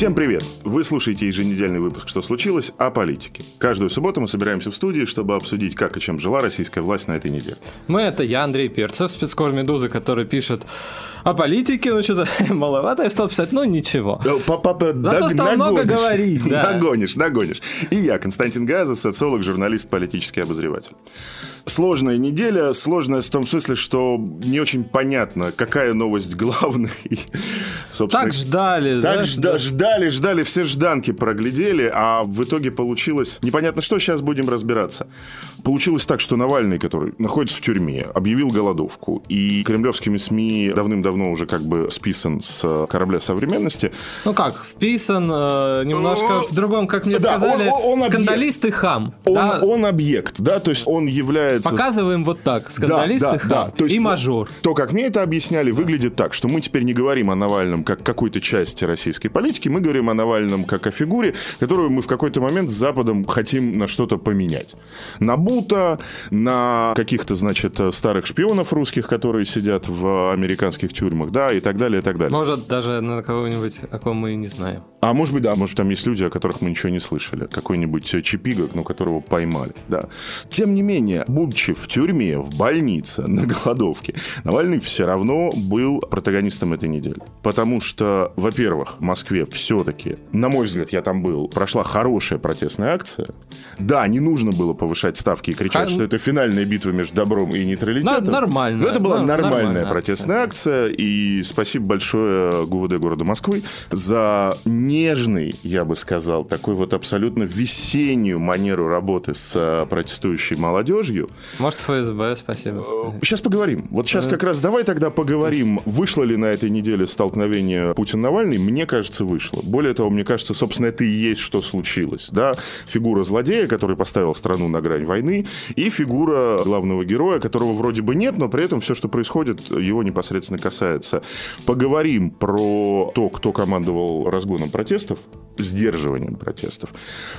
Всем привет! Вы слушаете еженедельный выпуск «Что случилось?» о политике. Каждую субботу мы собираемся в студии, чтобы обсудить, как и чем жила российская власть на этой неделе. Мы — это я, Андрей Перцев, спецкор «Медузы», который пишет о политике, ну что-то маловато я стал писать, ну ничего. Э, Папа, Зато стал много говорить, да. Нагонишь, нагонишь. И я, Константин Газа, социолог, журналист, политический обозреватель. Сложная неделя, сложная в том смысле, что не очень понятно, какая новость главная. Собственно, так ждали, так жда- да. ждали, ждали, все жданки проглядели, а в итоге получилось непонятно что, сейчас будем разбираться. Получилось так, что Навальный, который находится в тюрьме, объявил голодовку, и кремлевскими СМИ давным-давно уже как бы списан с корабля современности. Ну как, вписан э, немножко в другом, как мне Да, сказали, он- он- он скандалист и хам. Он, да? он объект, да, то есть он является... Показываем вот так, скандалист Да, и да, да. То есть и мажор. То, как мне это объясняли, выглядит так, что мы теперь не говорим о Навальном как какой-то части российской политики, мы говорим о Навальном как о фигуре, которую мы в какой-то момент с Западом хотим на что-то поменять. На Бута, на каких-то, значит, старых шпионов русских, которые сидят в американских тюрьмах, да, и так далее, и так далее. Может, даже на кого-нибудь, о ком мы и не знаем. А может быть, да, может, там есть люди, о которых мы ничего не слышали. Какой-нибудь э, Чипига, ну, которого поймали, да. Тем не менее, будучи в тюрьме, в больнице, на голодовке, Навальный все равно был протагонистом этой недели. Потому что, во-первых, в Москве все-таки, на мой взгляд, я там был, прошла хорошая протестная акция. Да, не нужно было повышать ставки и кричать, Ха- что это финальная битва между добром и нейтралитетом. На- нормально. Но это была Ну, нормальная нормальная протестная акция. И спасибо большое ГУВД города Москвы за нежный, я бы сказал, такой вот абсолютно весеннюю манеру работы с э, протестующей молодежью. Может, ФСБ, спасибо. Сейчас поговорим. Вот сейчас как раз давай тогда поговорим, вышло ли на этой неделе столкновение Путин-Навальный. Мне кажется, вышло. Более того, мне кажется, собственно, это и есть, что случилось. Да? Фигура злодея, который поставил страну на грань войны, и фигура главного героя, которого вроде бы нет, но при этом все, что происходит, его непосредственно касается. Поговорим про то, кто командовал разгоном протестов, сдерживанием протестов.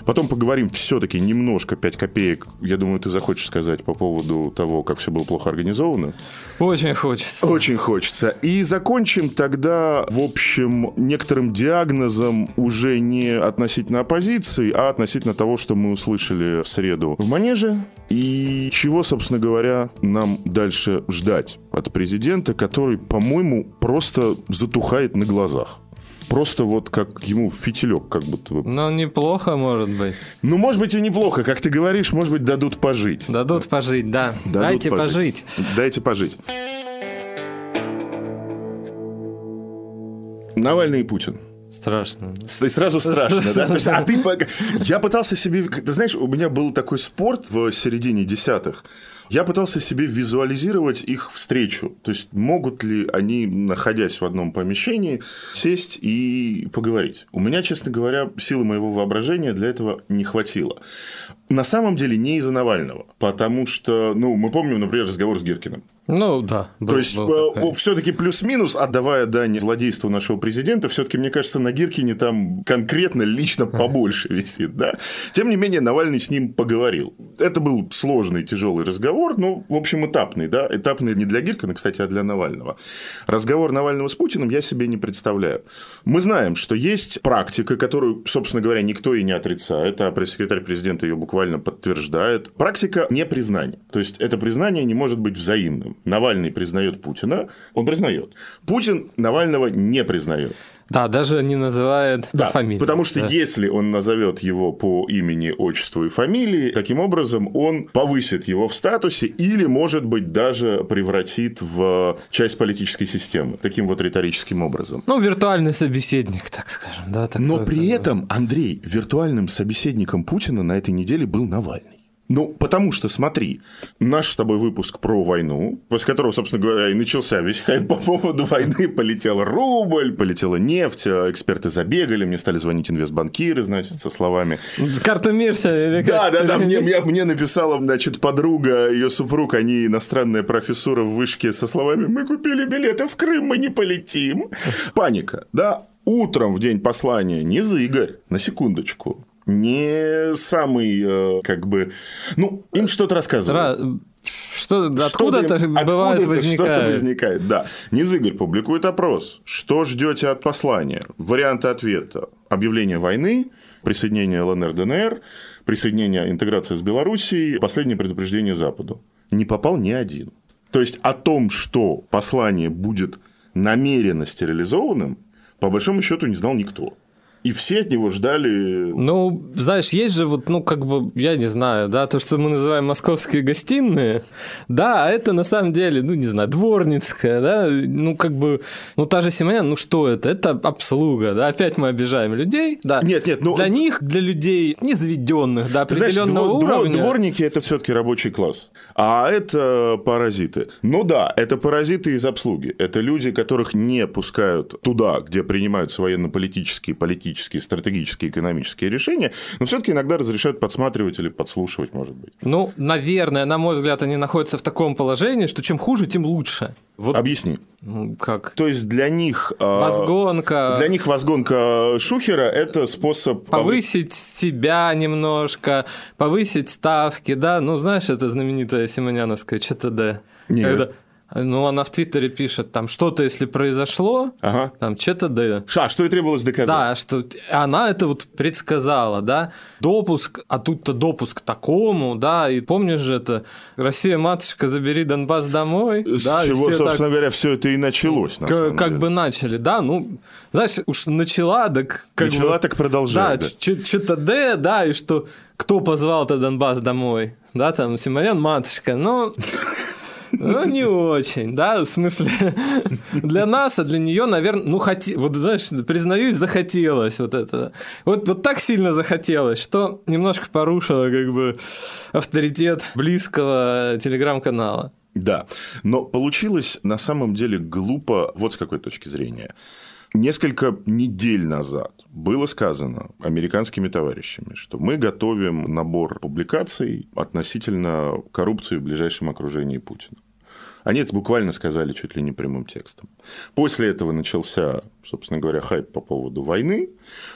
Потом поговорим все-таки немножко, 5 копеек, я думаю, ты захочешь сказать по поводу того, как все было плохо организовано. Очень хочется. Очень хочется. И закончим тогда, в общем, некоторым диагнозом уже не относительно оппозиции, а относительно того, что мы услышали в среду в Манеже. И чего, собственно говоря, нам дальше ждать от президента, который, по-моему, просто затухает на глазах. Просто вот как ему фитилек как будто бы. Ну, неплохо, может быть. Ну, может быть, и неплохо. Как ты говоришь, может быть, дадут пожить. Дадут пожить, да. Дадут Дайте пожить. Дайте пожить. Навальный и Путин. Страшно. И сразу страшно, да? То есть, а ты... Я пытался себе... Ты знаешь, у меня был такой спорт в середине десятых. Я пытался себе визуализировать их встречу. То есть, могут ли они, находясь в одном помещении, сесть и поговорить. У меня, честно говоря, силы моего воображения для этого не хватило. На самом деле, не из-за Навального. Потому что, ну, мы помним, например, разговор с Гиркиным. Ну, да. был- То есть, был такой. все-таки плюс-минус, отдавая дань злодейству нашего президента, все-таки, мне кажется, на Гиркине там конкретно лично побольше висит, да. Тем не менее, Навальный с ним поговорил. Это был сложный, тяжелый разговор, ну, в общем, этапный, да. Этапный не для Гиркина, кстати, а для Навального. Разговор Навального с Путиным я себе не представляю. Мы знаем, что есть практика, которую, собственно говоря, никто и не отрицает, а пресс-секретарь президента ее буквально подтверждает. Практика непризнания. То есть, это признание не может быть взаимным. Навальный признает Путина, он признает. Путин Навального не признает. Да, даже не называет по Да, фамилии. потому что Да. если он назовет его по имени, отчеству и фамилии, таким образом он повысит его в статусе или, может быть, даже превратит в часть политической системы. Таким вот риторическим образом. Ну, виртуальный собеседник, так скажем. Да, такой, Но при этом, Андрей, виртуальным собеседником Путина на этой неделе был Навальный. Ну, потому что, смотри, наш с тобой выпуск про войну, после которого, собственно говоря, и начался весь хайп по поводу войны, полетел рубль, полетела нефть, эксперты забегали, мне стали звонить инвестбанкиры, значит, со словами... Карта Мирса. Да, да, да, мне, мне, мне написала, значит, подруга, ее супруг, они иностранная профессура в вышке со словами «Мы купили билеты в Крым, мы не полетим». Паника, да, утром в день послания не за Игорь, на секундочку, не самый, э, как бы, ну, им что-то рассказывают. Что, откуда-то откуда бывает возникает. Что-то возникает, да. Низыгорь публикует опрос. Что ждете от послания? Варианты ответа. Объявление войны, присоединение ЛНР, ДНР, присоединение, интеграция с Белоруссией, последнее предупреждение Западу. Не попал ни один. То есть о том, что послание будет намеренно стерилизованным, по большому счету не знал никто. И все от него ждали... Ну, знаешь, есть же вот, ну, как бы, я не знаю, да, то, что мы называем московские гостиные, да, а это на самом деле, ну, не знаю, дворницкая, да, ну, как бы, ну, та же Симонян, ну, что это? Это обслуга, да, опять мы обижаем людей, да. Нет, нет, ну... Для них, для людей незаведенных, да, определенного знаешь, уровня. Дворники – это все таки рабочий класс, а это паразиты. Ну, да, это паразиты из обслуги, это люди, которых не пускают туда, где принимаются военно-политические, политические политические, стратегические, экономические решения, но все-таки иногда разрешают подсматривать или подслушивать, может быть. Ну, наверное, на мой взгляд, они находятся в таком положении, что чем хуже, тем лучше. Вот. Объясни. Как? То есть для них... А, возгонка. Для них возгонка Шухера – это способ... Повысить себя немножко, повысить ставки, да? Ну, знаешь, это знаменитая Симоняновская ЧТД. Нет. Когда ну, она в Твиттере пишет, там, что-то, если произошло, ага. там, что-то да. Ша, что и требовалось доказать. Да, что она это вот предсказала, да, допуск, а тут-то допуск к такому, да, и помнишь же это, Россия, матушка, забери Донбасс домой. С да, чего, собственно так, говоря, все это и началось, на Как, как бы начали, да, ну, знаешь, уж начала, так... Как начала, бы, так продолжает. Да, да. что-то Д, да, и что, кто позвал-то Донбасс домой, да, там, Симонян, матушка, но... Ну, не очень, да, в смысле, для нас, а для нее, наверное, ну, хоти... вот, знаешь, признаюсь, захотелось вот это. Вот, вот так сильно захотелось, что немножко порушило, как бы, авторитет близкого телеграм-канала. Да, но получилось на самом деле глупо вот с какой точки зрения. Несколько недель назад было сказано американскими товарищами, что мы готовим набор публикаций относительно коррупции в ближайшем окружении Путина. Они это буквально сказали чуть ли не прямым текстом. После этого начался, собственно говоря, хайп по поводу войны.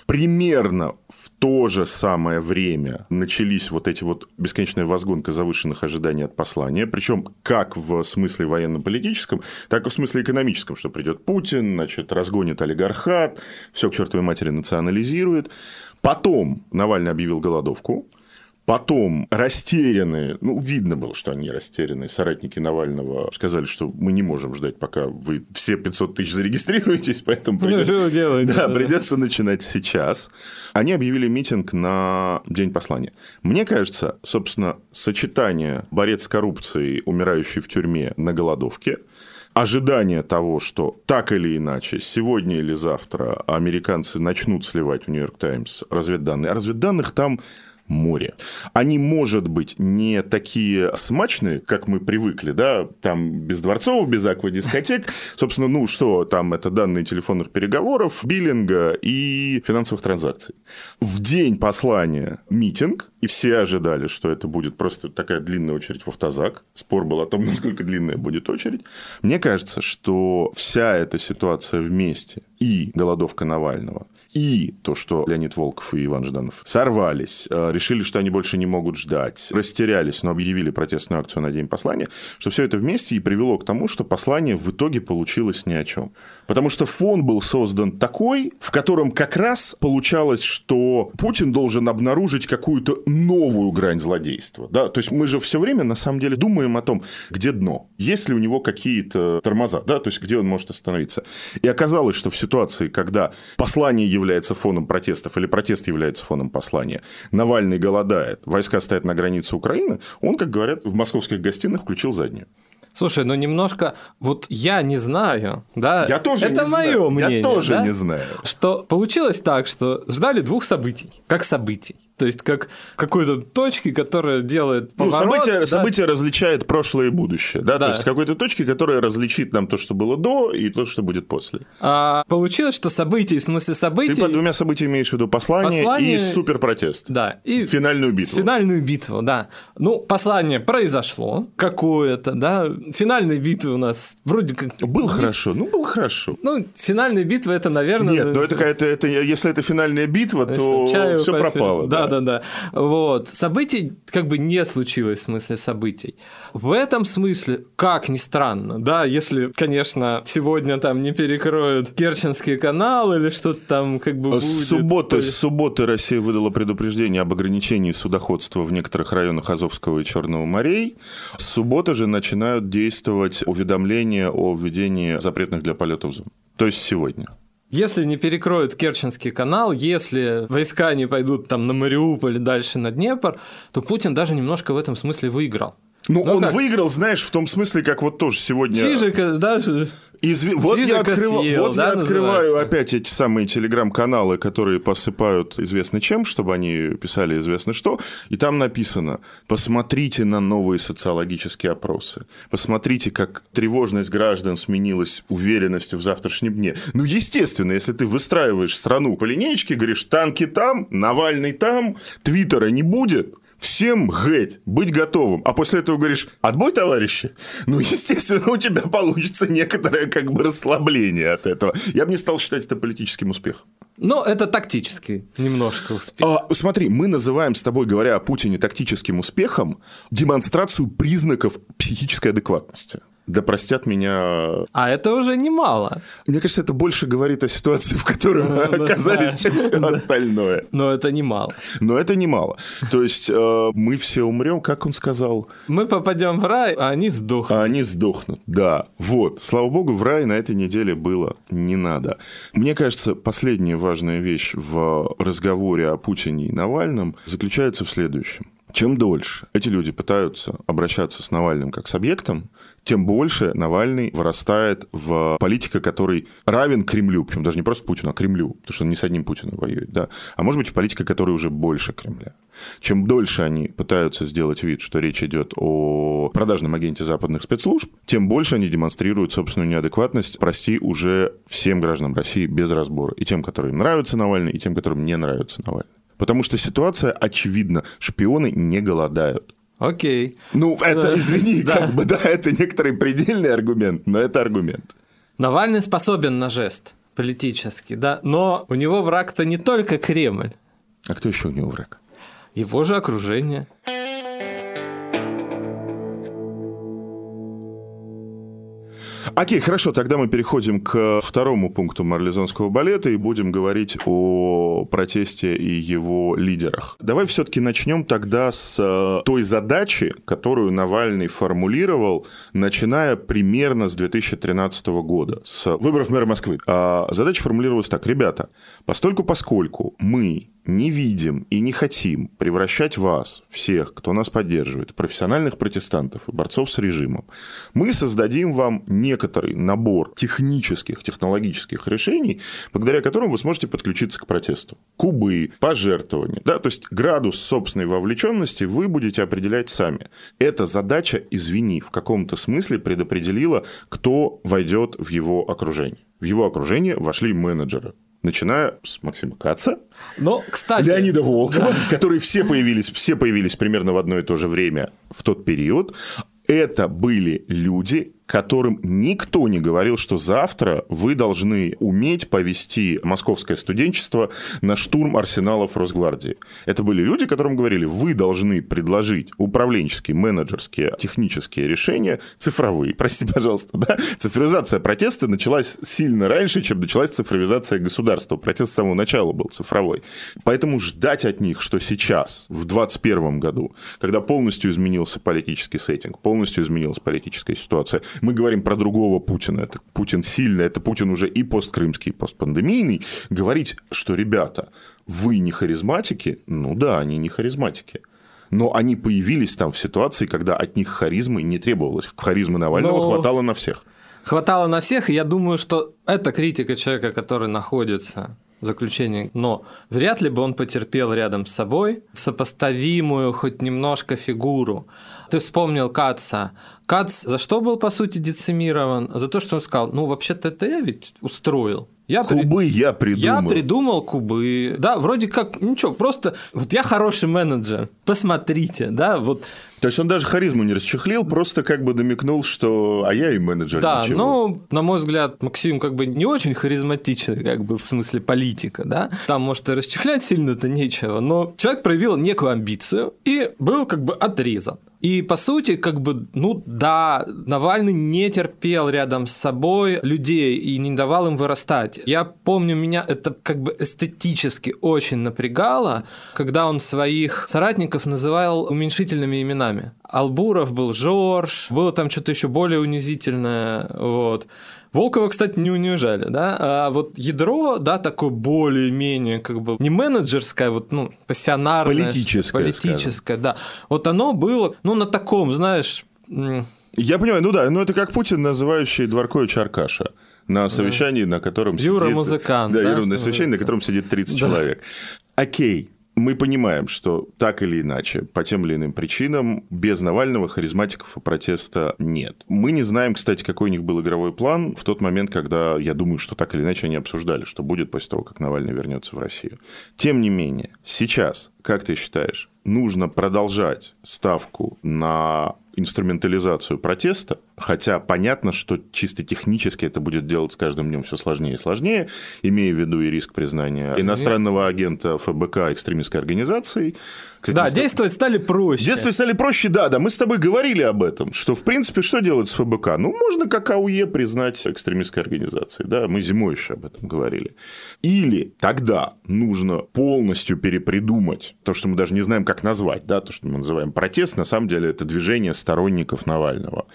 Примерно в то же самое время начались вот эти вот бесконечная возгонка завышенных ожиданий от послания, причем как в смысле военно-политическом, так и в смысле экономическом, что придет Путин, значит, разгонит олигархат, все к чертовой матери национализирует. Потом Навальный объявил голодовку, Потом растерянные, ну, видно было, что они растерянные, соратники Навального сказали, что мы не можем ждать, пока вы все 500 тысяч зарегистрируетесь, поэтому ну, придется, делаете, да, да, придется начинать сейчас. Они объявили митинг на День послания. Мне кажется, собственно, сочетание борец с коррупцией, умирающий в тюрьме на голодовке, ожидание того, что так или иначе, сегодня или завтра американцы начнут сливать в Нью-Йорк Таймс разведданные. А разведданных там море. Они, может быть, не такие смачные, как мы привыкли, да, там без дворцов, без аквадискотек. Собственно, ну что, там это данные телефонных переговоров, биллинга и финансовых транзакций. В день послания митинг, и все ожидали, что это будет просто такая длинная очередь в автозак. Спор был о том, насколько длинная будет очередь. Мне кажется, что вся эта ситуация вместе и голодовка Навального, и то, что Леонид Волков и Иван Жданов сорвались, э, решили, что они больше не могут ждать, растерялись, но объявили протестную акцию на День послания, что все это вместе и привело к тому, что послание в итоге получилось ни о чем. Потому что фон был создан такой, в котором как раз получалось, что Путин должен обнаружить какую-то новую грань злодейства. Да? То есть мы же все время на самом деле думаем о том, где дно, есть ли у него какие-то тормоза, да? то есть где он может остановиться. И оказалось, что в ситуации, когда послание является фоном протестов или протест является фоном послания, Навальный голодает, войска стоят на границе Украины, он, как говорят, в московских гостиных включил заднюю. Слушай, ну немножко, вот я не знаю, да? Я тоже Это не мое знаю. мнение. Я тоже да? не знаю. Что получилось так, что ждали двух событий, как событий. То есть как какой-то точки, которая делает Ну, поворот. событие, да. событие различает прошлое и будущее, да? Да. То есть какой-то точки, которая различит нам то, что было до, и то, что будет после. А получилось, что события, в смысле событий... Ты под двумя событиями имеешь в виду послание, Послание- и суперпротест. Да, и Финальную битву. Финальную битву, да. Ну, послание произошло какое-то, да. Финальной битвы у нас вроде как... Был хорошо, ну был хорошо. Ну, финальная битва это, наверное... Нет, но это, это, это, если это финальная битва, то Чаю все попить. пропало. Да, да, да. Вот. Событий как бы не случилось в смысле событий. В этом смысле, как ни странно, да, если, конечно, сегодня там не перекроют Керченский канал или что-то там как бы будет. С субботы, с субботы Россия выдала предупреждение об ограничении судоходства в некоторых районах Азовского и Черного морей. С субботы же начинают действовать уведомления о введении запретных для полетов зон. То есть сегодня. Если не перекроют Керченский канал, если войска не пойдут там на Мариуполь дальше на Днепр, то Путин даже немножко в этом смысле выиграл. Ну, он как? выиграл, знаешь, в том смысле, как вот тоже сегодня... Чижика даже... Изви- Вот, я, открыва- съел, вот да, я открываю называется? опять эти самые телеграм-каналы, которые посыпают известно чем, чтобы они писали известно что, и там написано «Посмотрите на новые социологические опросы, посмотрите, как тревожность граждан сменилась уверенностью в завтрашнем дне». Ну, естественно, если ты выстраиваешь страну по линеечке, говоришь «танки там, Навальный там, Твиттера не будет», Всем геть, быть готовым. А после этого говоришь, отбой, товарищи. Ну, естественно, у тебя получится некоторое как бы расслабление от этого. Я бы не стал считать это политическим успехом. Ну, это тактический немножко успех. А, смотри, мы называем с тобой, говоря о Путине, тактическим успехом демонстрацию признаков психической адекватности. Да простят меня... А это уже немало. Мне кажется, это больше говорит о ситуации, в которой мы Ну, оказались, да. чем все остальное. Но это немало. Но это немало. То есть э, мы все умрем, как он сказал, Мы попадем в рай, а они сдохнут. а они сдохнут. Да, вот. Слава богу, в рай на этой неделе было не надо. Мне кажется, последняя важная вещь в разговоре о Путине и Навальном заключается в следующем. Чем дольше эти люди пытаются обращаться с Навальным как с объектом, тем больше Навальный вырастает в политика, который равен Кремлю, причем даже не просто Путину, а Кремлю, потому что он не с одним Путиным воюет, да, а может быть политика, которая уже больше Кремля. Чем дольше они пытаются сделать вид, что речь идет о продажном агенте западных спецслужб, тем больше они демонстрируют собственную неадекватность, прости, уже всем гражданам России без разбора. И тем, которым нравится Навальный, и тем, которым не нравится Навальный. Потому что ситуация очевидна. Шпионы не голодают. Окей. Ну, это, извини, как бы, да, это некоторый предельный аргумент, но это аргумент. Навальный способен на жест политический, да, но у него враг-то не только Кремль, А кто еще у него враг? его же окружение. Окей, хорошо, тогда мы переходим к второму пункту марлезонского балета и будем говорить о протесте и его лидерах. Давай все-таки начнем тогда с э, той задачи, которую Навальный формулировал, начиная примерно с 2013 года, с выборов мэра Москвы. А задача формулировалась так. Ребята, постольку поскольку мы не видим и не хотим превращать вас, всех, кто нас поддерживает, профессиональных протестантов и борцов с режимом, мы создадим вам некоторый набор технических, технологических решений, благодаря которым вы сможете подключиться к протесту. Кубы, пожертвования, да, то есть градус собственной вовлеченности вы будете определять сами. Эта задача, извини, в каком-то смысле предопределила, кто войдет в его окружение. В его окружение вошли менеджеры, начиная с Максима Каца, Но, кстати... Леонида Волкова, которые все появились, все появились примерно в одно и то же время в тот период. Это были люди, которым никто не говорил, что завтра вы должны уметь повести московское студенчество на штурм арсеналов Росгвардии. Это были люди, которым говорили, вы должны предложить управленческие, менеджерские, технические решения, цифровые, простите, пожалуйста, да? Цифровизация протеста началась сильно раньше, чем началась цифровизация государства. Протест с самого начала был цифровой. Поэтому ждать от них, что сейчас, в 2021 году, когда полностью изменился политический сеттинг, полностью изменилась политическая ситуация, мы говорим про другого Путина. Это Путин сильный, это Путин уже и посткрымский, и постпандемийный. Говорить, что, ребята, вы не харизматики, ну да, они не харизматики. Но они появились там в ситуации, когда от них харизмы не требовалось. Харизмы Навального Но- хватало на всех. Хватало на всех, и я думаю, что это критика человека, который находится заключение, но вряд ли бы он потерпел рядом с собой сопоставимую хоть немножко фигуру. Ты вспомнил Каца. Кац за что был, по сути, децимирован? За то, что он сказал, ну, вообще-то это я ведь устроил. Я кубы при... я придумал. Я придумал кубы. Да, вроде как, ничего, просто вот я хороший менеджер. Посмотрите, да, вот. То есть он даже харизму не расчехлил, просто как бы намекнул, что а я и менеджер. Да, ничего. ну, на мой взгляд, Максим как бы не очень харизматичный, как бы в смысле политика, да. Там, может, и расчехлять сильно-то нечего, но человек проявил некую амбицию и был как бы отрезан. И, по сути, как бы, ну да, Навальный не терпел рядом с собой людей и не давал им вырастать. Я помню, меня это как бы эстетически очень напрягало, когда он своих соратников называл уменьшительными именами. Албуров был Жорж, было там что-то еще более унизительное, вот. Волкова, кстати, не унижали, да, а вот ядро, да, такое более-менее, как бы, не менеджерское, вот, ну, пассионарное. Политическое, Политическое, скажем. да. Вот оно было, ну, на таком, знаешь... Я понимаю, ну да, ну это как Путин, называющий Дворковича Аркаша на совещании, да. на котором Юра сидит... музыкант. Да, да Юра на совещании, на котором сидит 30 да. человек. Окей, мы понимаем, что так или иначе, по тем или иным причинам, без Навального харизматиков и протеста нет. Мы не знаем, кстати, какой у них был игровой план в тот момент, когда, я думаю, что так или иначе они обсуждали, что будет после того, как Навальный вернется в Россию. Тем не менее, сейчас, как ты считаешь, нужно продолжать ставку на инструментализацию протеста, хотя понятно, что чисто технически это будет делать с каждым днем все сложнее и сложнее, имея в виду и риск признания иностранного агента ФБК экстремистской организацией. Кстати, да, действовать стали проще. Действовать стали проще, да, да. Мы с тобой говорили об этом, что, в принципе, что делать с ФБК? Ну, можно как АУЕ признать экстремистской организацией, да, мы зимой еще об этом говорили. Или тогда нужно полностью перепридумать то, что мы даже не знаем, как назвать, да, то, что мы называем протест, на самом деле это движение сторонников Навального.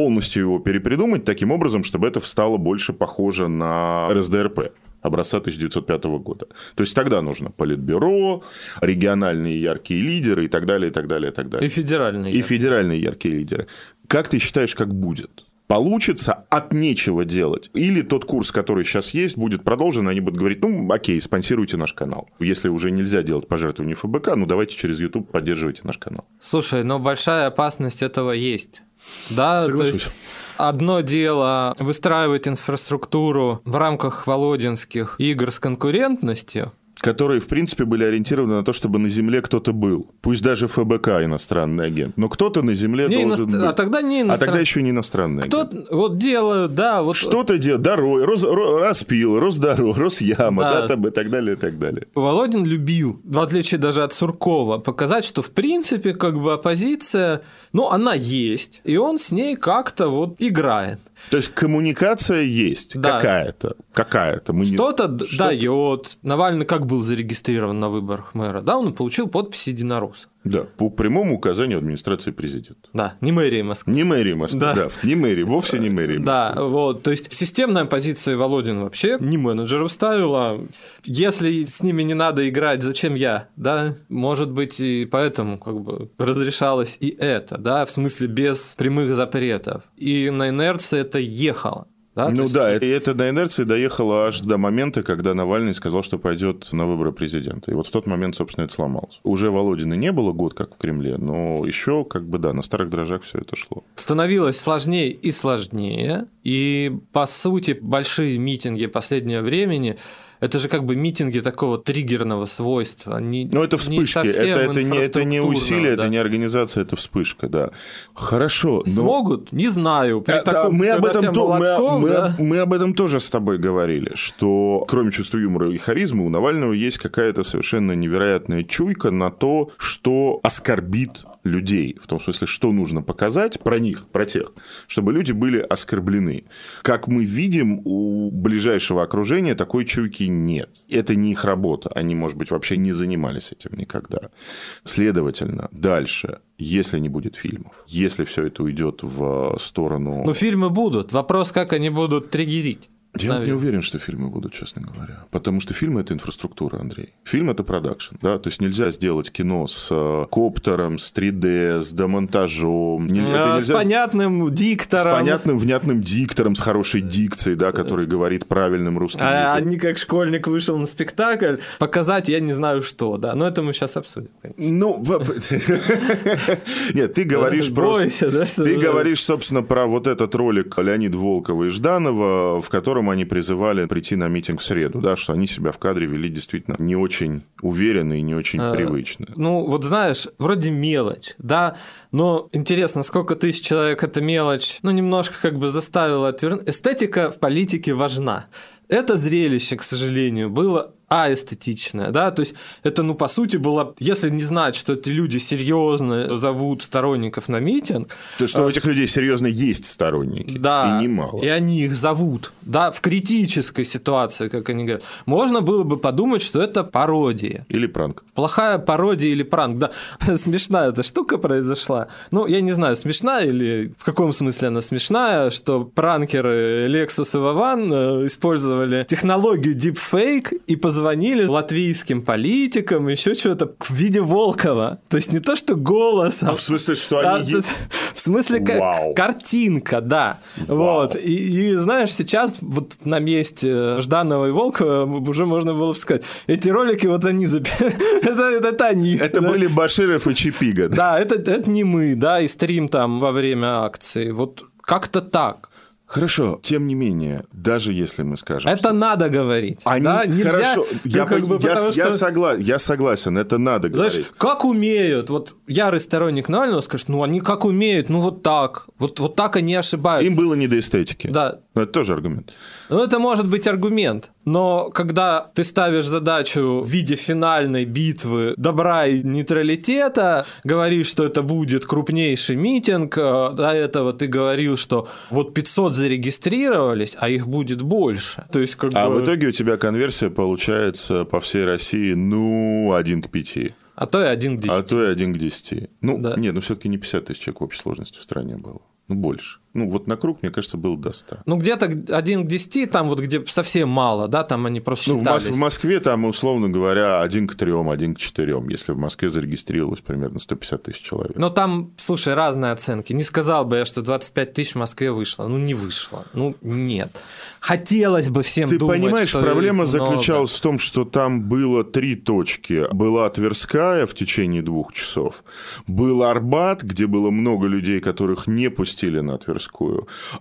Полностью его перепридумать таким образом, чтобы это стало больше похоже на РСДРП образца 1905 года. То есть тогда нужно политбюро, региональные яркие лидеры и так далее, и так далее, и так далее. И федеральные. И яркие. федеральные яркие лидеры. Как ты считаешь, как будет? Получится от нечего делать. Или тот курс, который сейчас есть, будет продолжен, они будут говорить, ну, окей, спонсируйте наш канал. Если уже нельзя делать пожертвования ФБК, ну, давайте через YouTube поддерживайте наш канал. Слушай, но большая опасность этого есть. Да, Соглашусь. то есть одно дело выстраивать инфраструктуру в рамках володинских игр с конкурентностью, которые, в принципе, были ориентированы на то, чтобы на Земле кто-то был. Пусть даже ФБК иностранный агент. Но кто-то на Земле не должен иностр... быть. А тогда не иностранный. А тогда еще не иностранный кто... агент. Вот делают, да. Вот... Что-то делают. Дорой, Рос... Распил, Росдорог, Росяма, да. да, там и так далее, и так далее. Володин любил, в отличие даже от Суркова, показать, что, в принципе, как бы оппозиция, ну, она есть, и он с ней как-то вот играет. То есть коммуникация есть да. какая-то, какая-то. Мы Что-то не... дает. Навальный как был зарегистрирован на выборах мэра, да, он получил подпись единоросса. Да, по прямому указанию администрации президента. Да, не мэрии Москвы. Не мэрии Москвы, да. да, не мэрии, вовсе не мэрии Москвы. Да, вот, то есть системная позиция Володин вообще не менеджеров ставила. Если с ними не надо играть, зачем я, да? Может быть, и поэтому как бы разрешалось и это, да, в смысле без прямых запретов. И на инерции это ехало. Да? Ну есть... да, и это на инерции доехало аж до момента, когда Навальный сказал, что пойдет на выборы президента. И вот в тот момент, собственно, это сломалось. Уже Володина не было год, как в Кремле, но еще, как бы, да, на старых дрожжах все это шло. Становилось сложнее и сложнее. И, по сути, большие митинги последнего времени это же как бы митинги такого триггерного свойства. Не, ну, это вспышки. Не это, это, не, это не усилие, да. это не организация, это вспышка, да. Хорошо. Но... Смогут? Не знаю. При это, таком, мы, об этом то, молотком, мы, да? мы, мы об этом тоже с тобой говорили, что кроме чувства юмора и харизмы, у Навального есть какая-то совершенно невероятная чуйка на то, что оскорбит людей, в том смысле, что нужно показать про них, про тех, чтобы люди были оскорблены. Как мы видим, у ближайшего окружения такой чуйки нет. Это не их работа, они, может быть, вообще не занимались этим никогда. Следовательно, дальше, если не будет фильмов, если все это уйдет в сторону... Ну, фильмы будут. Вопрос, как они будут триггерить. Я вот не уверен, что фильмы будут, честно говоря. Потому что фильмы – это инфраструктура, Андрей. Фильм – это продакшн, да? То есть нельзя сделать кино с э, коптером, с 3D, с демонтажом. Не, а, нельзя... С понятным диктором. С понятным, внятным диктором, с хорошей дикцией, да, который говорит правильным русским а, языком. Не как школьник вышел на спектакль, показать я не знаю что, да. Но это мы сейчас обсудим. Ну, нет, ты говоришь просто... Ты говоришь, собственно, про вот этот ролик Леонида Волкова и Жданова, в котором они призывали прийти на митинг в среду, да, что они себя в кадре вели действительно не очень уверенно и не очень а, привычно. Ну, вот знаешь, вроде мелочь, да, но интересно, сколько тысяч человек эта мелочь, ну, немножко как бы заставила отвернуть. Эстетика в политике важна. Это зрелище, к сожалению, было аэстетичная, да, то есть это, ну, по сути, было, если не знать, что эти люди серьезно зовут сторонников на митинг... То, что у а этих людей серьезно есть сторонники, да, и немало. и они их зовут, да, в критической ситуации, как они говорят, можно было бы подумать, что это пародия. Или пранк. Плохая пародия или пранк, да. Смешная эта штука произошла. Ну, я не знаю, смешная или в каком смысле она смешная, что пранкеры Lexus и Vavан э, использовали технологию deepfake и позвонили позвонили латвийским политикам, еще что-то в виде Волкова. То есть не то, что голос, а, а в смысле, что а, они... В смысле, как картинка, да. Вау. Вот. И, и знаешь, сейчас вот на месте Жданова и Волкова уже можно было бы сказать, эти ролики вот они это, это, это они. Это да? были Баширов и Чипига. Да, да это, это не мы, да, и стрим там во время акции. Вот как-то так. Хорошо, тем не менее, даже если мы скажем... Это что... надо говорить. Они... Да? Нельзя... Хорошо, я, как бы, я, я, что... согла... я согласен, это надо Знаешь, говорить. как умеют, вот ярый сторонник Навального скажет, ну они как умеют, ну вот так, вот, вот так они ошибаются. Им было не до эстетики. Да. Но это тоже аргумент. Ну это может быть аргумент, но когда ты ставишь задачу в виде финальной битвы добра и нейтралитета, говоришь, что это будет крупнейший митинг, э, до этого ты говорил, что вот 500 зарегистрировались, а их будет больше. То есть, как а бы... в итоге у тебя конверсия получается по всей России, ну, 1 к 5. А то и 1 к 10. А то и 1 к 10. Ну, да. нет, ну все-таки не 50 тысяч человек в общей сложности в стране было. Ну, больше. Ну, вот на круг, мне кажется, было до 100. Ну, где-то 1 к 10, там вот где совсем мало, да, там они просто ну, в, Москве там, условно говоря, 1 к 3, 1 к 4, если в Москве зарегистрировалось примерно 150 тысяч человек. Но там, слушай, разные оценки. Не сказал бы я, что 25 тысяч в Москве вышло. Ну, не вышло. Ну, нет. Хотелось бы всем Ты думать, понимаешь, что проблема заключалась в том, что там было три точки. Была Тверская в течение двух часов, был Арбат, где было много людей, которых не пустили на Тверскую,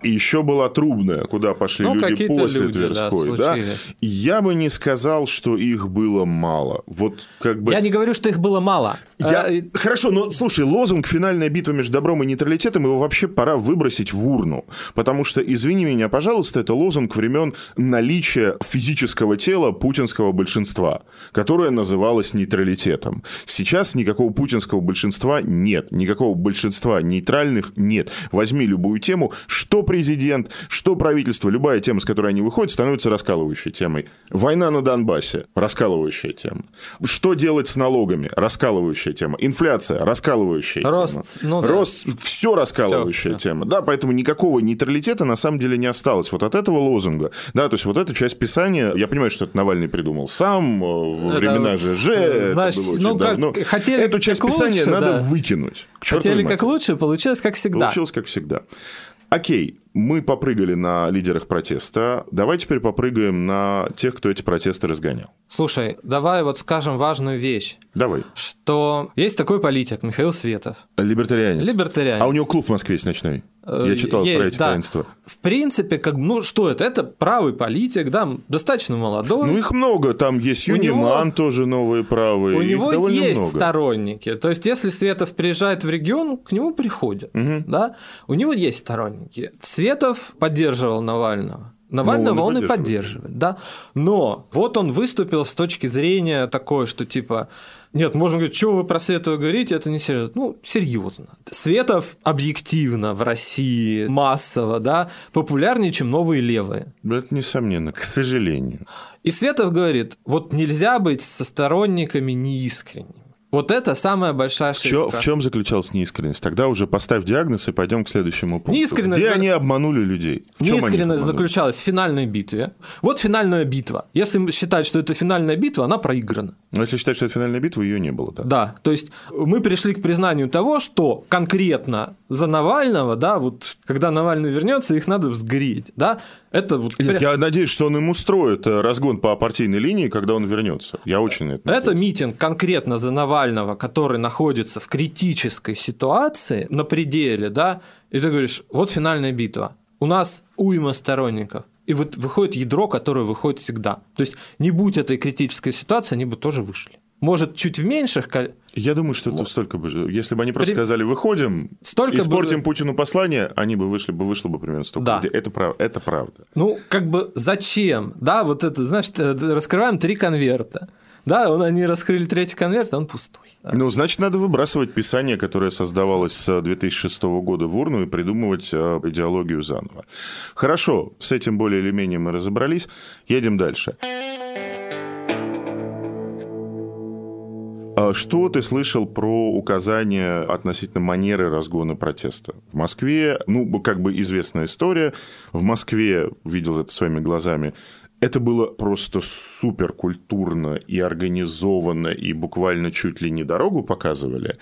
и еще была Трубная, куда пошли ну, люди после люди, Тверской. Да, да? Я бы не сказал, что их было мало. Вот как бы... Я не говорю, что их было мало. Я... А... Хорошо, но слушай, лозунг «Финальная битва между добром и нейтралитетом» его вообще пора выбросить в урну. Потому что, извини меня, пожалуйста, это лозунг времен наличия физического тела путинского большинства, которое называлось нейтралитетом. Сейчас никакого путинского большинства нет. Никакого большинства нейтральных нет. Возьми любую тему, что президент, что правительство, любая тема, с которой они выходят, становится раскалывающей темой. Война на Донбассе – раскалывающая тема. Что делать с налогами – раскалывающая тема. Инфляция – раскалывающая Рост, тема. Ну, да. Рост – все раскалывающая все, тема. Да, поэтому никакого нейтралитета на самом деле не осталось. Вот от этого лозунга, да, то есть вот эту часть писания, я понимаю, что это Навальный придумал сам, э, во времена ЖЖ, значит, это было ну, как, давно. Хотели Эту часть как писания лучше, надо да. выкинуть. Хотели как лучше, получилось как всегда. Получилось как всегда. Окей, мы попрыгали на лидерах протеста. Давай теперь попрыгаем на тех, кто эти протесты разгонял. Слушай, давай вот скажем важную вещь. Давай. Что есть такой политик Михаил Светов. Либертарианец. Либертарианец. А у него клуб в Москве есть ночной. Я читал есть, про эти да. таинства. В принципе, как ну что это? Это правый политик, да, достаточно молодой. Ну их много, там есть Юниман него, тоже новые правые. У него есть много. сторонники. То есть, если Светов приезжает в регион, к нему приходят, угу. да. У него есть сторонники. Светов поддерживал Навального. Навального ну, он, он и поддерживает, да. Но вот он выступил с точки зрения такой, что типа нет, можно говорить, что вы про Светова говорите, это не серьезно. Ну, серьезно. Светов объективно в России массово, да, популярнее, чем новые левые. Это несомненно, к сожалению. И Светов говорит, вот нельзя быть со сторонниками неискренними. Вот это самая большая В, чё- ошибка. в чем заключалась неискренность? Тогда уже поставь диагноз и пойдем к следующему пункту. Неискренность Где они обманули людей? В их Неискренность заключалась в финальной битве. Вот финальная битва. Если считать, что это финальная битва, она проиграна. Но если считать, что это финальная битва, ее не было, да? Да, то есть мы пришли к признанию того, что конкретно за Навального, да, вот когда Навальный вернется, их надо взгреть, да, это вот Нет, Я надеюсь, что он им устроит э, разгон по партийной линии, когда он вернется. Я очень на это Это митинг конкретно за Навального, который находится в критической ситуации, на пределе, да, и ты говоришь, вот финальная битва, у нас уйма сторонников, и вот выходит ядро, которое выходит всегда. То есть не будь этой критической ситуации, они бы тоже вышли. Может, чуть в меньших Я думаю, что это столько бы... Если бы они просто При- сказали, выходим, Столько бы- испортим Путину послание, они бы вышли бы, вышло бы примерно столько Да. людей. Это, прав... это правда. Ну, как бы зачем? Да, вот это, знаешь, т- раскрываем три конверта. Да, он, они раскрыли третий конверт, а он пустой. Ну, значит, надо выбрасывать писание, которое создавалось с 2006 года в урну, и придумывать э, идеологию заново. Хорошо, с этим более или менее мы разобрались. Едем дальше. А Что ты слышал про указания относительно манеры разгона протеста? В Москве, ну, как бы известная история, в Москве, видел это своими глазами, это было просто супер культурно и организованно, и буквально чуть ли не дорогу показывали.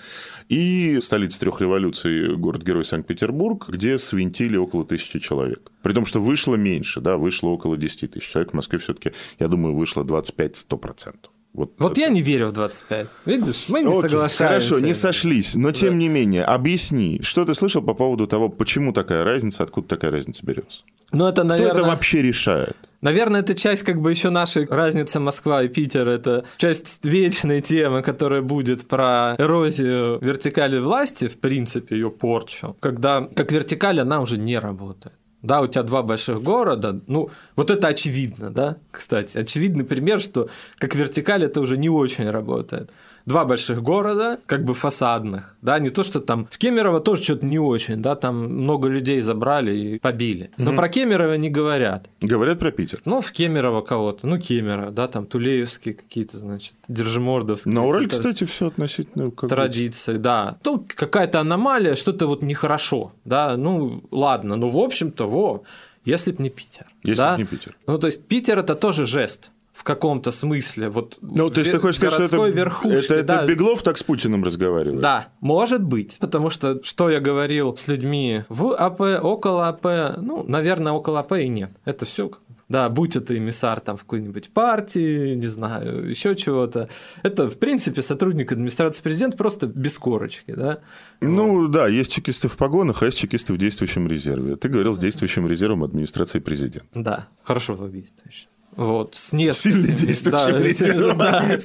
И столица трех революций, город-герой Санкт-Петербург, где свинтили около тысячи человек. При том, что вышло меньше, да, вышло около 10 тысяч человек. В Москве все-таки, я думаю, вышло 25-100%. Вот, Вот это- я не верю в 25. Видишь, мы не Окей, соглашаемся. Хорошо, не сошлись. Но тем Да. не менее, объясни, что ты слышал по поводу того, почему такая разница, откуда такая разница берется? Ну, это, Кто наверное... это вообще решает? Наверное, это часть как бы еще нашей разницы Москва и Питер. Это часть вечной темы, которая будет про эрозию вертикали власти, в принципе, ее порчу. Когда как вертикаль она уже не работает. Да, у тебя два больших города, ну, вот это очевидно, да, кстати. Очевидный пример, что как вертикаль это уже не очень работает. Два больших города, как бы фасадных, да, не то, что там... В Кемерово тоже что-то не очень, да, там много людей забрали и побили. Но про Кемерово не говорят. Говорят про Питер. Ну, в Кемерово кого-то, ну, Кемерово, да, там Тулеевские какие-то, значит, Держимордовские. На Урале, кстати, все относительно как Традиции, да. Ну, какая-то аномалия, что-то вот нехорошо, да, ну, ладно, ну, в общем-то, во, если б не Питер. Если да? б не Питер. Ну, то есть Питер это тоже жест в каком-то смысле. Вот Ну, то есть ты хочешь сказать, что это, верхушки, это, это да. Беглов так с Путиным разговаривает? Да, может быть. Потому что, что я говорил с людьми в АП, около АП, ну, наверное, около АП и нет. Это все да, будь это эмиссар там в какой-нибудь партии, не знаю, еще чего-то. Это, в принципе, сотрудник администрации президента просто без корочки, да. Ну да, есть чекисты в погонах, а есть чекисты в действующем резерве. Ты говорил с действующим резервом администрации президента. Да, хорошо действующий. Вот, с несколькими, Сильно действующим да,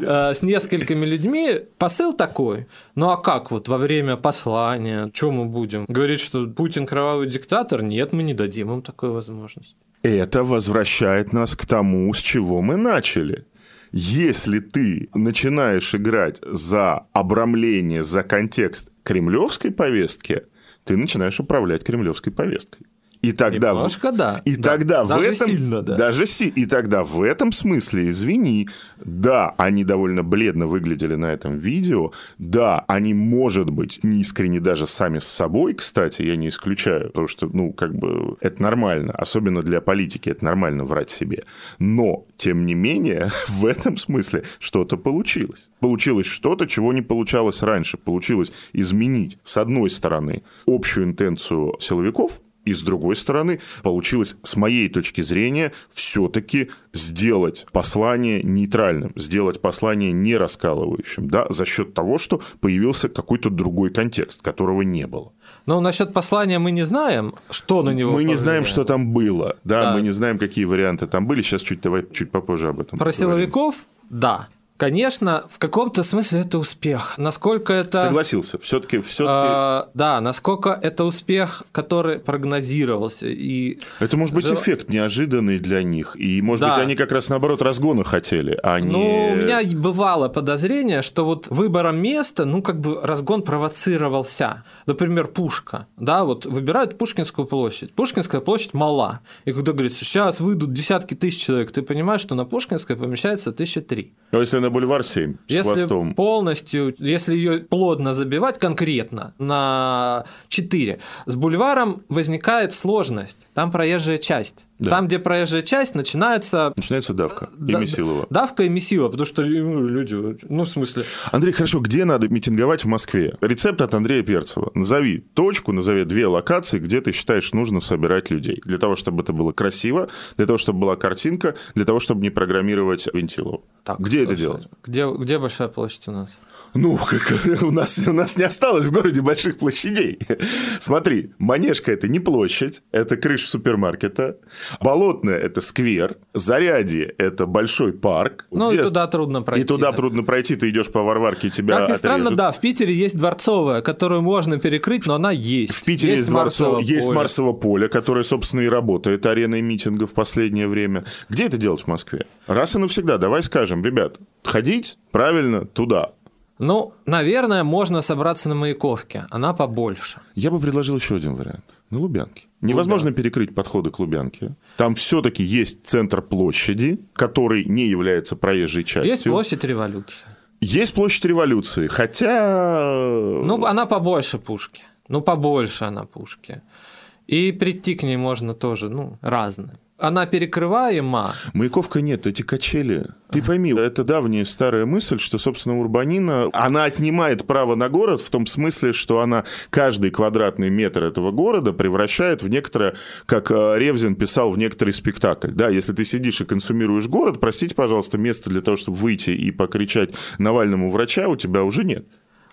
да. Э, с несколькими людьми посыл такой. Ну а как вот во время послания, что мы будем? Говорить, что Путин кровавый диктатор? Нет, мы не дадим им такой возможности. Это возвращает нас к тому, с чего мы начали. Если ты начинаешь играть за обрамление, за контекст кремлевской повестки, ты начинаешь управлять кремлевской повесткой. И тогда, в- Немножко да. и Да. тогда в Даже этом, сильно, да. даже си- и тогда в этом смысле, извини, да, они довольно бледно выглядели на этом видео, да, они, может быть, не искренне даже сами с собой, кстати, я не исключаю, потому что, ну, как бы, это нормально, особенно для политики, это нормально врать себе, но, тем не менее, в этом смысле что-то получилось. Получилось что-то, чего не получалось раньше, получилось изменить, с одной стороны, общую интенцию силовиков, и с другой стороны, получилось, с моей точки зрения, все-таки сделать послание нейтральным, сделать послание не раскалывающим, да, за счет того, что появился какой-то другой контекст, которого не было. Но насчет послания мы не знаем, что на него мы не знаем, что там было, да, Да. мы не знаем, какие варианты там были. Сейчас чуть давай чуть попозже об этом. Про поговорим. силовиков? Да. Конечно, в каком-то смысле это успех. Насколько это... Согласился. Все-таки, все-таки А, да, насколько это успех, который прогнозировался. И это может быть Жел- эффект неожиданный для них, и может Да. быть они как раз наоборот разгона хотели, а не. Ну, у меня бывало подозрение, что вот выбором места, ну, как бы разгон провоцировался. Например, Пушка, да, вот выбирают Пушкинскую площадь. Пушкинская площадь мала. И когда говорится, сейчас выйдут десятки тысяч человек, ты понимаешь, что на Пушкинской помещается тысяча три. А если она на бульвар 7 с Если хвостом. полностью, если ее плотно забивать конкретно на 4, с бульваром возникает сложность. Там проезжая часть. Да. Там, где проезжая часть, начинается Начинается давка и да- Месилова. давка и месила, потому что ну, люди, ну, в смысле, Андрей, хорошо, где надо митинговать в Москве? Рецепт от Андрея Перцева. Назови точку, назови две локации, где ты считаешь нужно собирать людей. Для того, чтобы это было красиво, для того, чтобы была картинка, для того, чтобы не программировать Вентилову. Так, где это делать? Где, где большая площадь у нас? Ну, как, у, нас, у нас не осталось в городе больших площадей. Смотри, Манежка – это не площадь, это крыша супермаркета. Болотная – это сквер. Зарядье – это большой парк. Ну, где- и туда трудно пройти. И туда да. трудно пройти, ты идешь по Варварке, тебя Как ни странно, да, в Питере есть дворцовая, которую можно перекрыть, но она есть. В Питере есть, Марсово, Марсово есть поле. Марсово поле, которое, собственно, и работает ареной митинга в последнее время. Где это делать в Москве? Раз и навсегда, давай скажем, ребят, ходить правильно туда. Ну, наверное, можно собраться на Маяковке, она побольше. Я бы предложил еще один вариант. На Лубянке. Невозможно перекрыть подходы к Лубянке. Там все-таки есть центр площади, который не является проезжей частью. Есть площадь революции. Есть площадь революции, хотя... Ну, она побольше пушки. Ну, побольше она пушки. И прийти к ней можно тоже, ну, разно. Она перекрываема. Маяковка нет, эти качели. Ты пойми, это давняя старая мысль, что, собственно, урбанина, она отнимает право на город в том смысле, что она каждый квадратный метр этого города превращает в некоторое, как э, Ревзин писал, в некоторый спектакль. Да, если ты сидишь и консумируешь город, простите, пожалуйста, места для того, чтобы выйти и покричать Навальному врача, у тебя уже нет.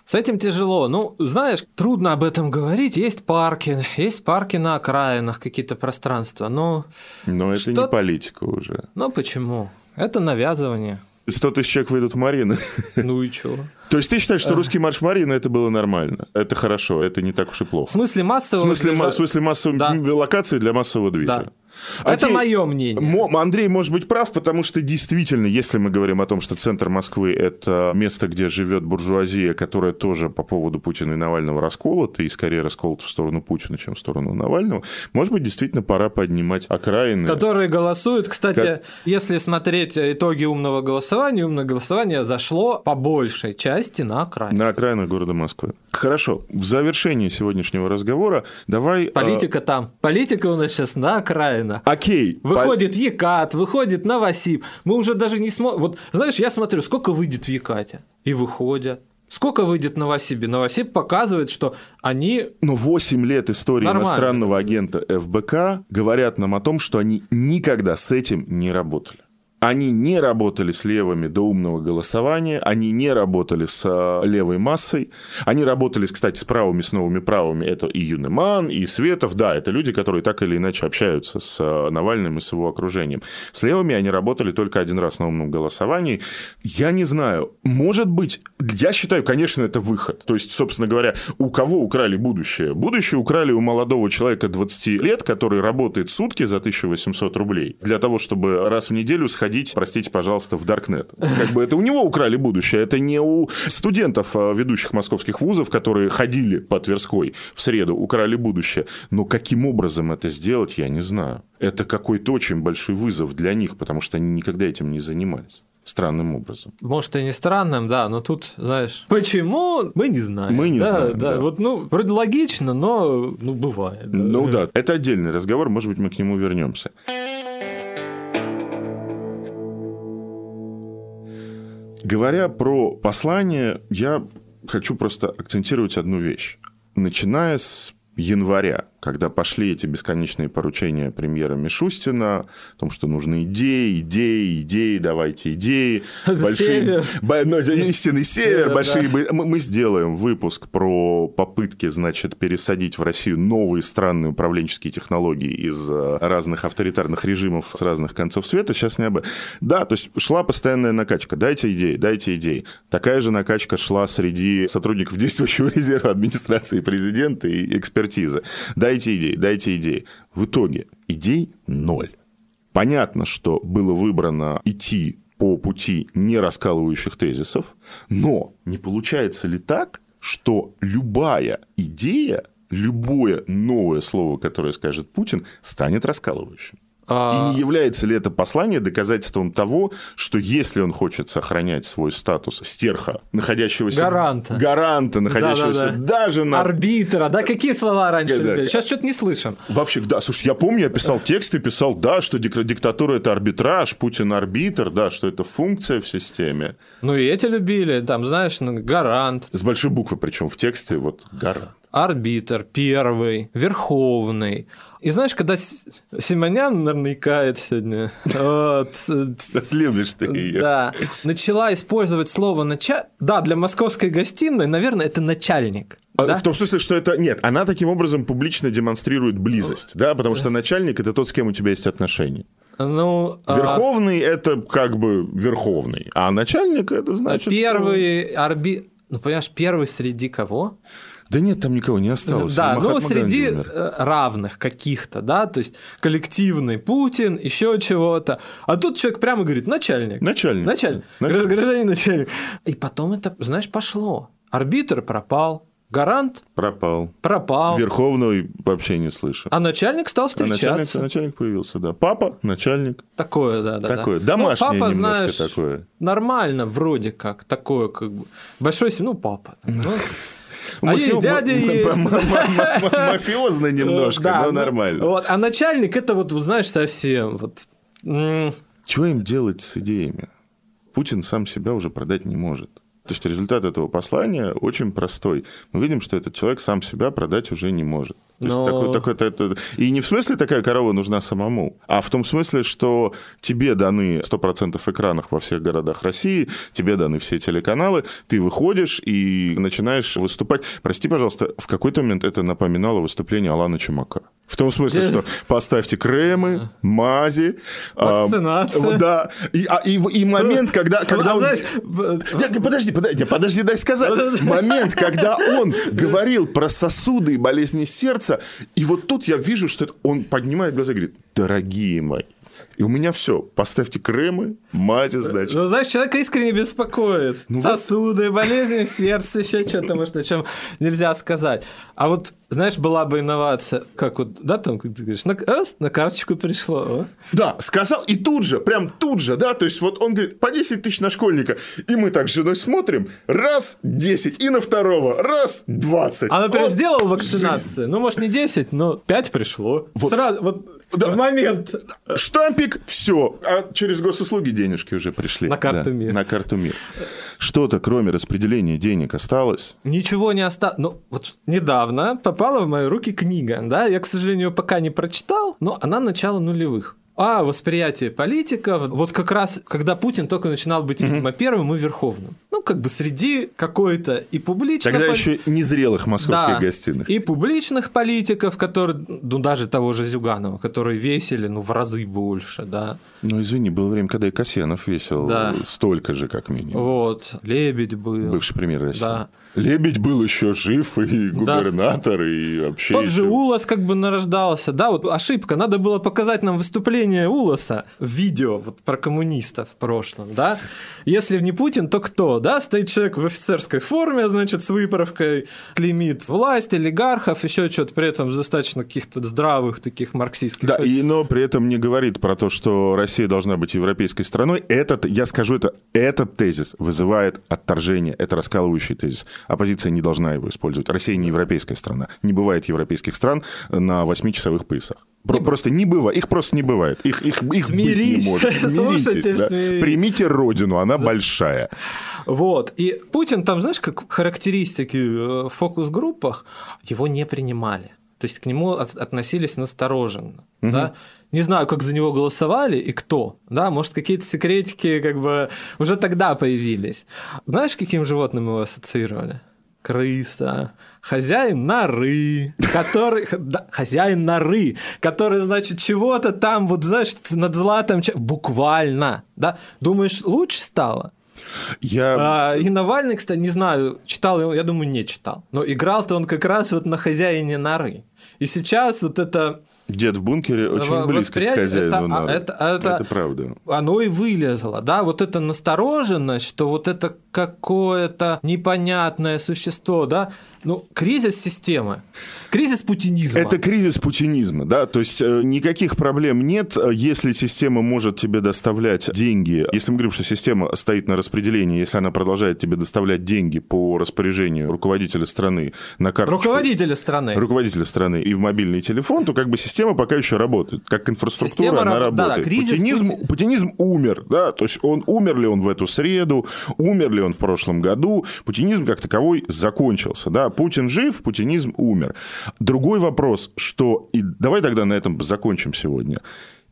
С этим тяжело. Ну, знаешь, трудно об этом говорить. Есть парки, есть парки на окраинах, какие-то пространства. Но, Но это Что- не политика уже. ну почему? Это навязывание. 100 тысяч человек выйдут в Марины. Ну и чё? То есть ты считаешь, что русский марш Марина это было нормально? Это хорошо, это не так уж и В плохо. смысле В массового смысле, движа- в смысле массовой Да. локации для массового движа. Да. Это Окей. мое мнение. Мо- Андрей может быть прав, потому что действительно, если мы говорим о том, что центр Москвы – это место, где живет буржуазия, которая тоже по поводу Путина и Навального расколота, и скорее расколота в сторону Путина, чем в сторону Навального, может быть, действительно пора поднимать окраины. Которые голосуют. Кстати, Как- если смотреть итоги умного голосования, умное голосование зашло по большей части на окраине. На окраинах города Москвы. Хорошо. В завершении сегодняшнего разговора давай... э, Политика там. Политика у нас сейчас на окраинах. Окей. Выходит Екат, выходит Новосиб. Мы уже даже не смотрим. Вот знаешь, я смотрю, сколько выйдет в Екате. И выходят. Сколько выйдет Новосибе? Новосиб показывает, что они... Но 8 лет истории Нормально. иностранного агента ФБК говорят нам о том, что они никогда с этим не работали. Они не работали с левыми до умного голосования, они не работали с э, левой массой, они работали, кстати, с правыми, с новыми правыми. Это и Юнеман, и Светов, да, это люди, которые так или иначе общаются с э, Навальным и с его окружением. С левыми они работали только один раз на умном голосовании. Я не знаю, может быть, я считаю, конечно, это выход. То есть, собственно говоря, у кого украли будущее? Будущее украли у молодого человека 20 лет, который работает сутки за 1800 рублей, для того, чтобы раз в неделю сходить, простите, пожалуйста, в Даркнет. Как бы это у него украли будущее, это не у студентов э, ведущих московских вузов, которые ходили по Тверской в среду, украли будущее. Но каким образом это сделать, я не знаю. Это какой-то очень большой вызов для них, потому что они никогда этим не занимались. Странным образом. Может, и не странным, да, но тут, знаешь, почему, мы не знаем. Мы не да, знаем, Да, да. вот, ну, вроде логично, но, ну, бывает. да. Ну да, это отдельный разговор, может быть, мы к нему вернемся. Говоря про послание, я хочу просто акцентировать одну вещь. Начиная с января, когда пошли эти бесконечные поручения премьера Мишустина о том, что нужны идеи, идеи, идеи, давайте идеи. Север. Б- ну, истинный север, Север, большие... да. Мы, мы сделаем выпуск про попытки, значит, пересадить в Россию новые странные управленческие технологии из э, разных авторитарных режимов с разных концов света. Сейчас не об этом. Да, то есть шла постоянная накачка. Дайте идеи, дайте идеи. Такая же накачка шла среди сотрудников действующего резерва администрации президента и экспертизы. Дайте идеи, дайте идеи. В итоге идей ноль. Понятно, что было выбрано идти по пути не раскалывающих тезисов, но не получается ли так, что любая идея, любое новое слово, которое скажет Путин, станет раскалывающим? И не является ли это послание доказательством того, что если он хочет сохранять свой статус стерха, находящегося... Гаранта. Гаранта, находящегося Да-да-да. даже на... Арбитра, да, какие слова раньше Да, да. были? Сейчас что-то не слышим. Вообще, да, слушай, я помню, я писал тексты, писал, да, что дик- диктатура – это арбитраж, Путин – арбитр, да, что это функция в системе. Ну и эти любили, там, знаешь, гарант, С большой буквы, причем в тексте, вот, гарант. Арбитр, первый, верховный. И знаешь, когда Симонян намекает сегодня, вот, э, Любишь ты ее. да, начала использовать слово начальник, да, для московской гостиной, наверное, это начальник. А, да? В том смысле, что это... Нет, она таким образом публично демонстрирует близость, да, потому что начальник – это тот, с кем у тебя есть отношения. Ну, а, Верховный – это как бы верховный, а начальник – это значит... первый арби... Ну, понимаешь, первый среди кого? Да нет, там никого не осталось. Да, ну Махатма среди Ганди умер. э, равных каких-то, да, то есть коллективный Путин, еще чего-то. А тут человек прямо говорит, начальник. Начальник. Начальник. Начальник. Гражданин начальник. И потом это, знаешь, пошло. Арбитр пропал, гарант Пропал. пропал, Верховный вообще не слышу. а начальник стал А встречаться. начальник, начальник появился, да. Папа, начальник. Такое, да, да. Такое, да. домашнее ну, папа, знаешь, такое. Нормально, вроде как, такое, как бы. Большой семья, ну, папа. там, ну. А Мафи- есть дядя есть. Мафиозно немножко, но ну, нормально. Вот, а начальник это вот, знаешь, совсем вот. Чего им делать с идеями? Путин сам себя уже продать не может. То есть результат этого послания очень простой. Мы видим, что этот человек сам себя продать уже не может. Но- такой- такой- это- И не в смысле такая корова нужна самому, а в том смысле, что тебе даны 100% экранов во всех городах России, тебе даны все телеканалы, ты выходишь и начинаешь выступать. Прости, пожалуйста, в какой-то момент это напоминало выступление Алана Чумака. В том смысле, что поставьте кремы, мази. а, Вакцинация. да. И, а, и, и момент, когда, когда а он... знаешь, Я- подожди, подожди, подожди, дай сказать. Момент, когда он говорил про сосуды и болезни сердца, и вот тут я вижу, что он поднимает глаза и говорит, дорогие мои, и у меня все, поставьте кремы, мази, значит. Ну, знаешь, человек искренне беспокоит. Ну вот- Сосуды, болезни, сердце, еще что-то, может, о чем нельзя сказать. А вот, знаешь, была бы инновация, как вот, да, там, как ты говоришь, на, раз, на карточку пришло. о. Да, сказал, и тут же, прям тут же, да, то есть вот он говорит, по 10 тысяч на школьника, и мы так с женой смотрим, раз 10, и на второго, раз 20. А, например, О, сделал жизнь. вакцинацию. Ну, может, не 10, но 5 пришло. Вот. Сразу, вот Да. в момент. Штампик, все. А через госуслуги денежки уже пришли. На карту Да, МИР. На карту МИР. Что-то, кроме распределения денег, осталось? Ничего не осталось. Ну, вот недавно попала в мои руки книга, да, я, к сожалению, пока не прочитал, но она начала нулевых. А восприятие политика, вот как раз, когда Путин только начинал быть, видимо, первым и верховным. Ну, как бы среди какой-то и публично... Тогда пол- еще незрелых московских Да, гостиных. И публичных политиков, которые, ну, даже того же Зюганова, которые весили, ну, в разы больше, да. Ну, извини, было время, когда и Касьянов весил Да. столько же, как минимум. Вот, Лебедь был. Бывший премьер России. Да. Лебедь был еще жив, и губернатор, и вообще... Тот же еще- Улас как бы нарождался. Да, вот ошибка. Надо было показать нам выступление Уласа в видео вот, про коммунистов в прошлом, да. Если не Путин, то кто, да? Стоит человек в офицерской форме, значит, с выправкой, клеймит власть, олигархов, еще что-то, при этом достаточно каких-то здравых таких марксистских. Да, и, но при этом не говорит про то, что Россия должна быть европейской страной. Этот, я скажу это, этот тезис вызывает отторжение. Это раскалывающий тезис. Оппозиция не должна его использовать. Россия не европейская страна. Не бывает европейских стран на 8-часовых поясах. Про- просто не бывает. Их просто не бывает. Их, их, их быть Смирись, не может. Смиритесь, да. смирись. Примите родину, она большая. Вот. И Путин там, знаешь, как характеристики э, в фокус-группах, его не принимали. То есть к нему от- относились настороженно. Да? Не знаю, как за него голосовали и кто. Да? Может, какие-то секретики как бы уже тогда появились. Знаешь, каким животным его ассоциировали? Крыса, хозяин норы, который, да, хозяин норы, который, значит, чего-то там, вот, знаешь, над златом, буквально, да, думаешь, лучше стало? Я... А, и Навальный, кстати, не знаю, читал я думаю, не читал. Но играл-то он как раз вот на хозяине норы. И сейчас вот это Дед в бункере очень близко к хозяину это, Это, это, это правда. Оно и вылезло, да, вот эта настороженность, что вот это какое-то непонятное существо, да, ну, кризис системы, кризис путинизма. Это кризис путинизма, да, то есть э, никаких проблем нет, э, если система может тебе доставлять деньги, если мы говорим, что система стоит на распределении, если она продолжает тебе доставлять деньги по распоряжению руководителя страны на карточку... Руководителя страны. Руководителя страны и в мобильный телефон, то как бы система пока еще работает, как инфраструктура система она раб... работает. Да, кризис путинизм, Путин... путинизм умер, да, то есть он умер ли он в эту среду, умер ли он в прошлом году, путинизм как таковой закончился, да, Путин жив, путинизм умер. Другой вопрос, что... И давай тогда на этом закончим сегодня.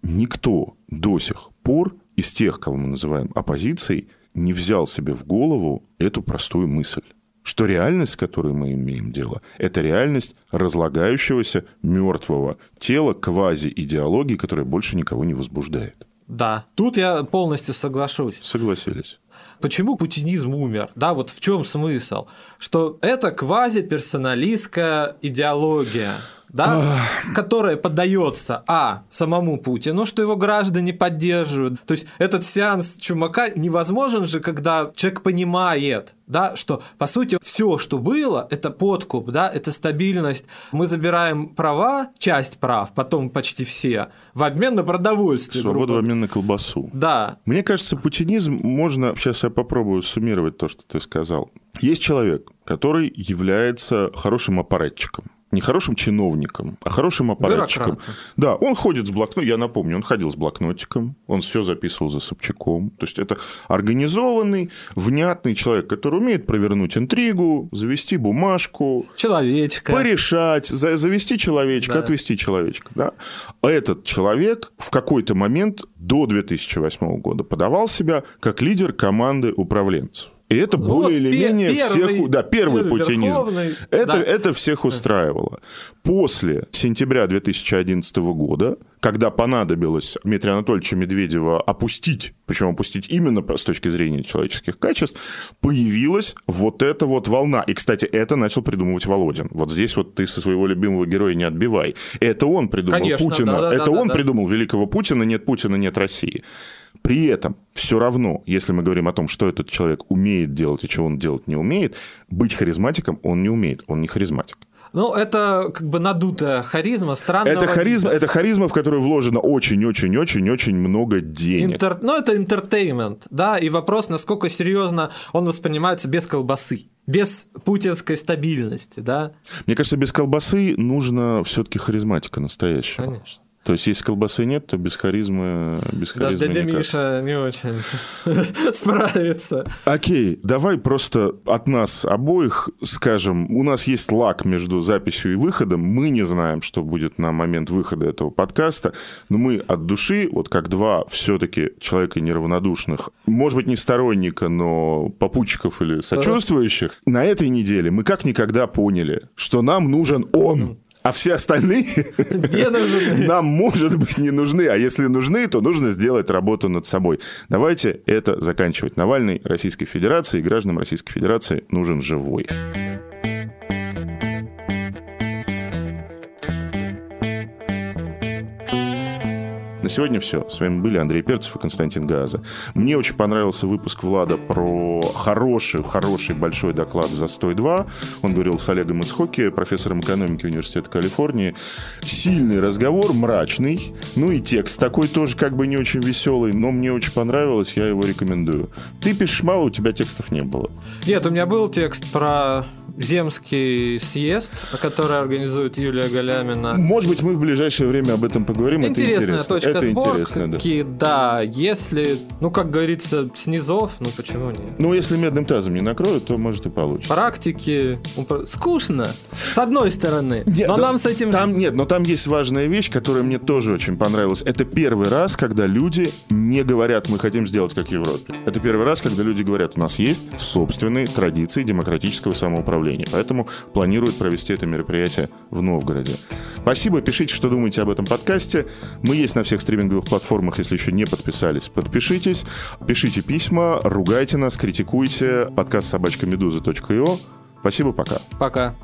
Никто до сих пор из тех, кого мы называем оппозицией, не взял себе в голову эту простую мысль что реальность, с которой мы имеем дело, это реальность разлагающегося мертвого тела квази-идеологии, которая больше никого не возбуждает. Да, тут я полностью соглашусь. Согласились. Почему путинизм умер? Да, вот в чем смысл? Что это квазиперсоналистская идеология да, которая поддается, а, самому Путину, что его граждане поддерживают. То есть этот сеанс Чумака невозможен же, когда человек понимает, да, что, по сути, все, что было, это подкуп, да, это стабильность. Мы забираем права, часть прав, потом почти все, в обмен на продовольствие. Свободу в обмен на колбасу. Да. Мне кажется, путинизм можно, сейчас я попробую суммировать то, что ты сказал. Есть человек, который является хорошим аппаратчиком не хорошим чиновником, а хорошим аппаратчиком. Бюрократом. Да, он ходит с блокнотом, я напомню, он ходил с блокнотиком, он все записывал за Собчаком. То есть это организованный, внятный человек, который умеет провернуть интригу, завести бумажку. Человечка. Порешать, завести человечка, да. отвести человечка. Да? А этот человек в какой-то момент до 2008 года подавал себя как лидер команды управленцев. И это ну, более вот или менее первый, всех... Да, первый, первый путинизм. Это, да. это всех устраивало. После сентября 2011 года, когда понадобилось Дмитрию Анатольевичу Медведева опустить, причем опустить именно с точки зрения человеческих качеств, появилась вот эта вот волна. И, кстати, это начал придумывать Володин. Вот здесь вот ты со своего любимого героя не отбивай. Это он придумал Конечно, Путина. Да, да, это да, он да, придумал великого Путина. Нет Путина, нет России. При этом все равно, если мы говорим о том, что этот человек умеет делать и чего он делать не умеет, быть харизматиком он не умеет, он не харизматик. Ну, это как бы надутая харизма, странная. Это харизма, это харизма, в которую вложено очень-очень-очень-очень много денег. Enter... Ну, это entertainment, да, и вопрос, насколько серьезно он воспринимается без колбасы без путинской стабильности, да? Мне кажется, без колбасы нужно все-таки харизматика настоящего. Конечно. То есть, если колбасы нет, то без харизмы, без харизмы Даже дядя никак. Миша не очень справится. Окей, давай просто от нас обоих скажем, у нас есть лак между записью и выходом, мы не знаем, что будет на момент выхода этого подкаста, но мы от души, вот как два все-таки человека неравнодушных, может быть, не сторонника, но попутчиков или сочувствующих, на этой неделе мы как никогда поняли, что нам нужен он а все остальные нам, может быть, не нужны. А если нужны, то нужно сделать работу над собой. Давайте это заканчивать. Навальный Российской Федерации и гражданам Российской Федерации нужен живой. На сегодня все. С вами были Андрей Перцев и Константин Газа. Мне очень понравился выпуск Влада про хороший, хороший большой доклад за 102. Он говорил с Олегом Исхоки, профессором экономики Университета Калифорнии. Сильный разговор, мрачный. Ну и текст такой тоже как бы не очень веселый, но мне очень понравилось, я его рекомендую. Ты пишешь мало, у тебя текстов не было. Нет, у меня был текст про Земский съезд, который организует Юлия Галямина. Может быть, мы в ближайшее время об этом поговорим. Интересная это интересно. точка это сборки, да. да. Если, ну, как говорится, снизов, ну, почему нет? Ну, если медным тазом не накроют, то, может, и получится. Практики. Скучно, с одной стороны. Нет, но да, нам с этим... Там, нет, но там есть важная вещь, которая мне тоже очень понравилась. Это первый раз, когда люди не говорят, мы хотим сделать как в Европе. Это первый раз, когда люди говорят, у нас есть собственные традиции демократического самоуправления направлении. Поэтому планируют провести это мероприятие в Новгороде. Спасибо, пишите, что думаете об этом подкасте. Мы есть на всех стриминговых платформах, если еще не подписались, подпишитесь. Пишите письма, ругайте нас, критикуйте. Подкаст собачка. Спасибо, пока. Пока.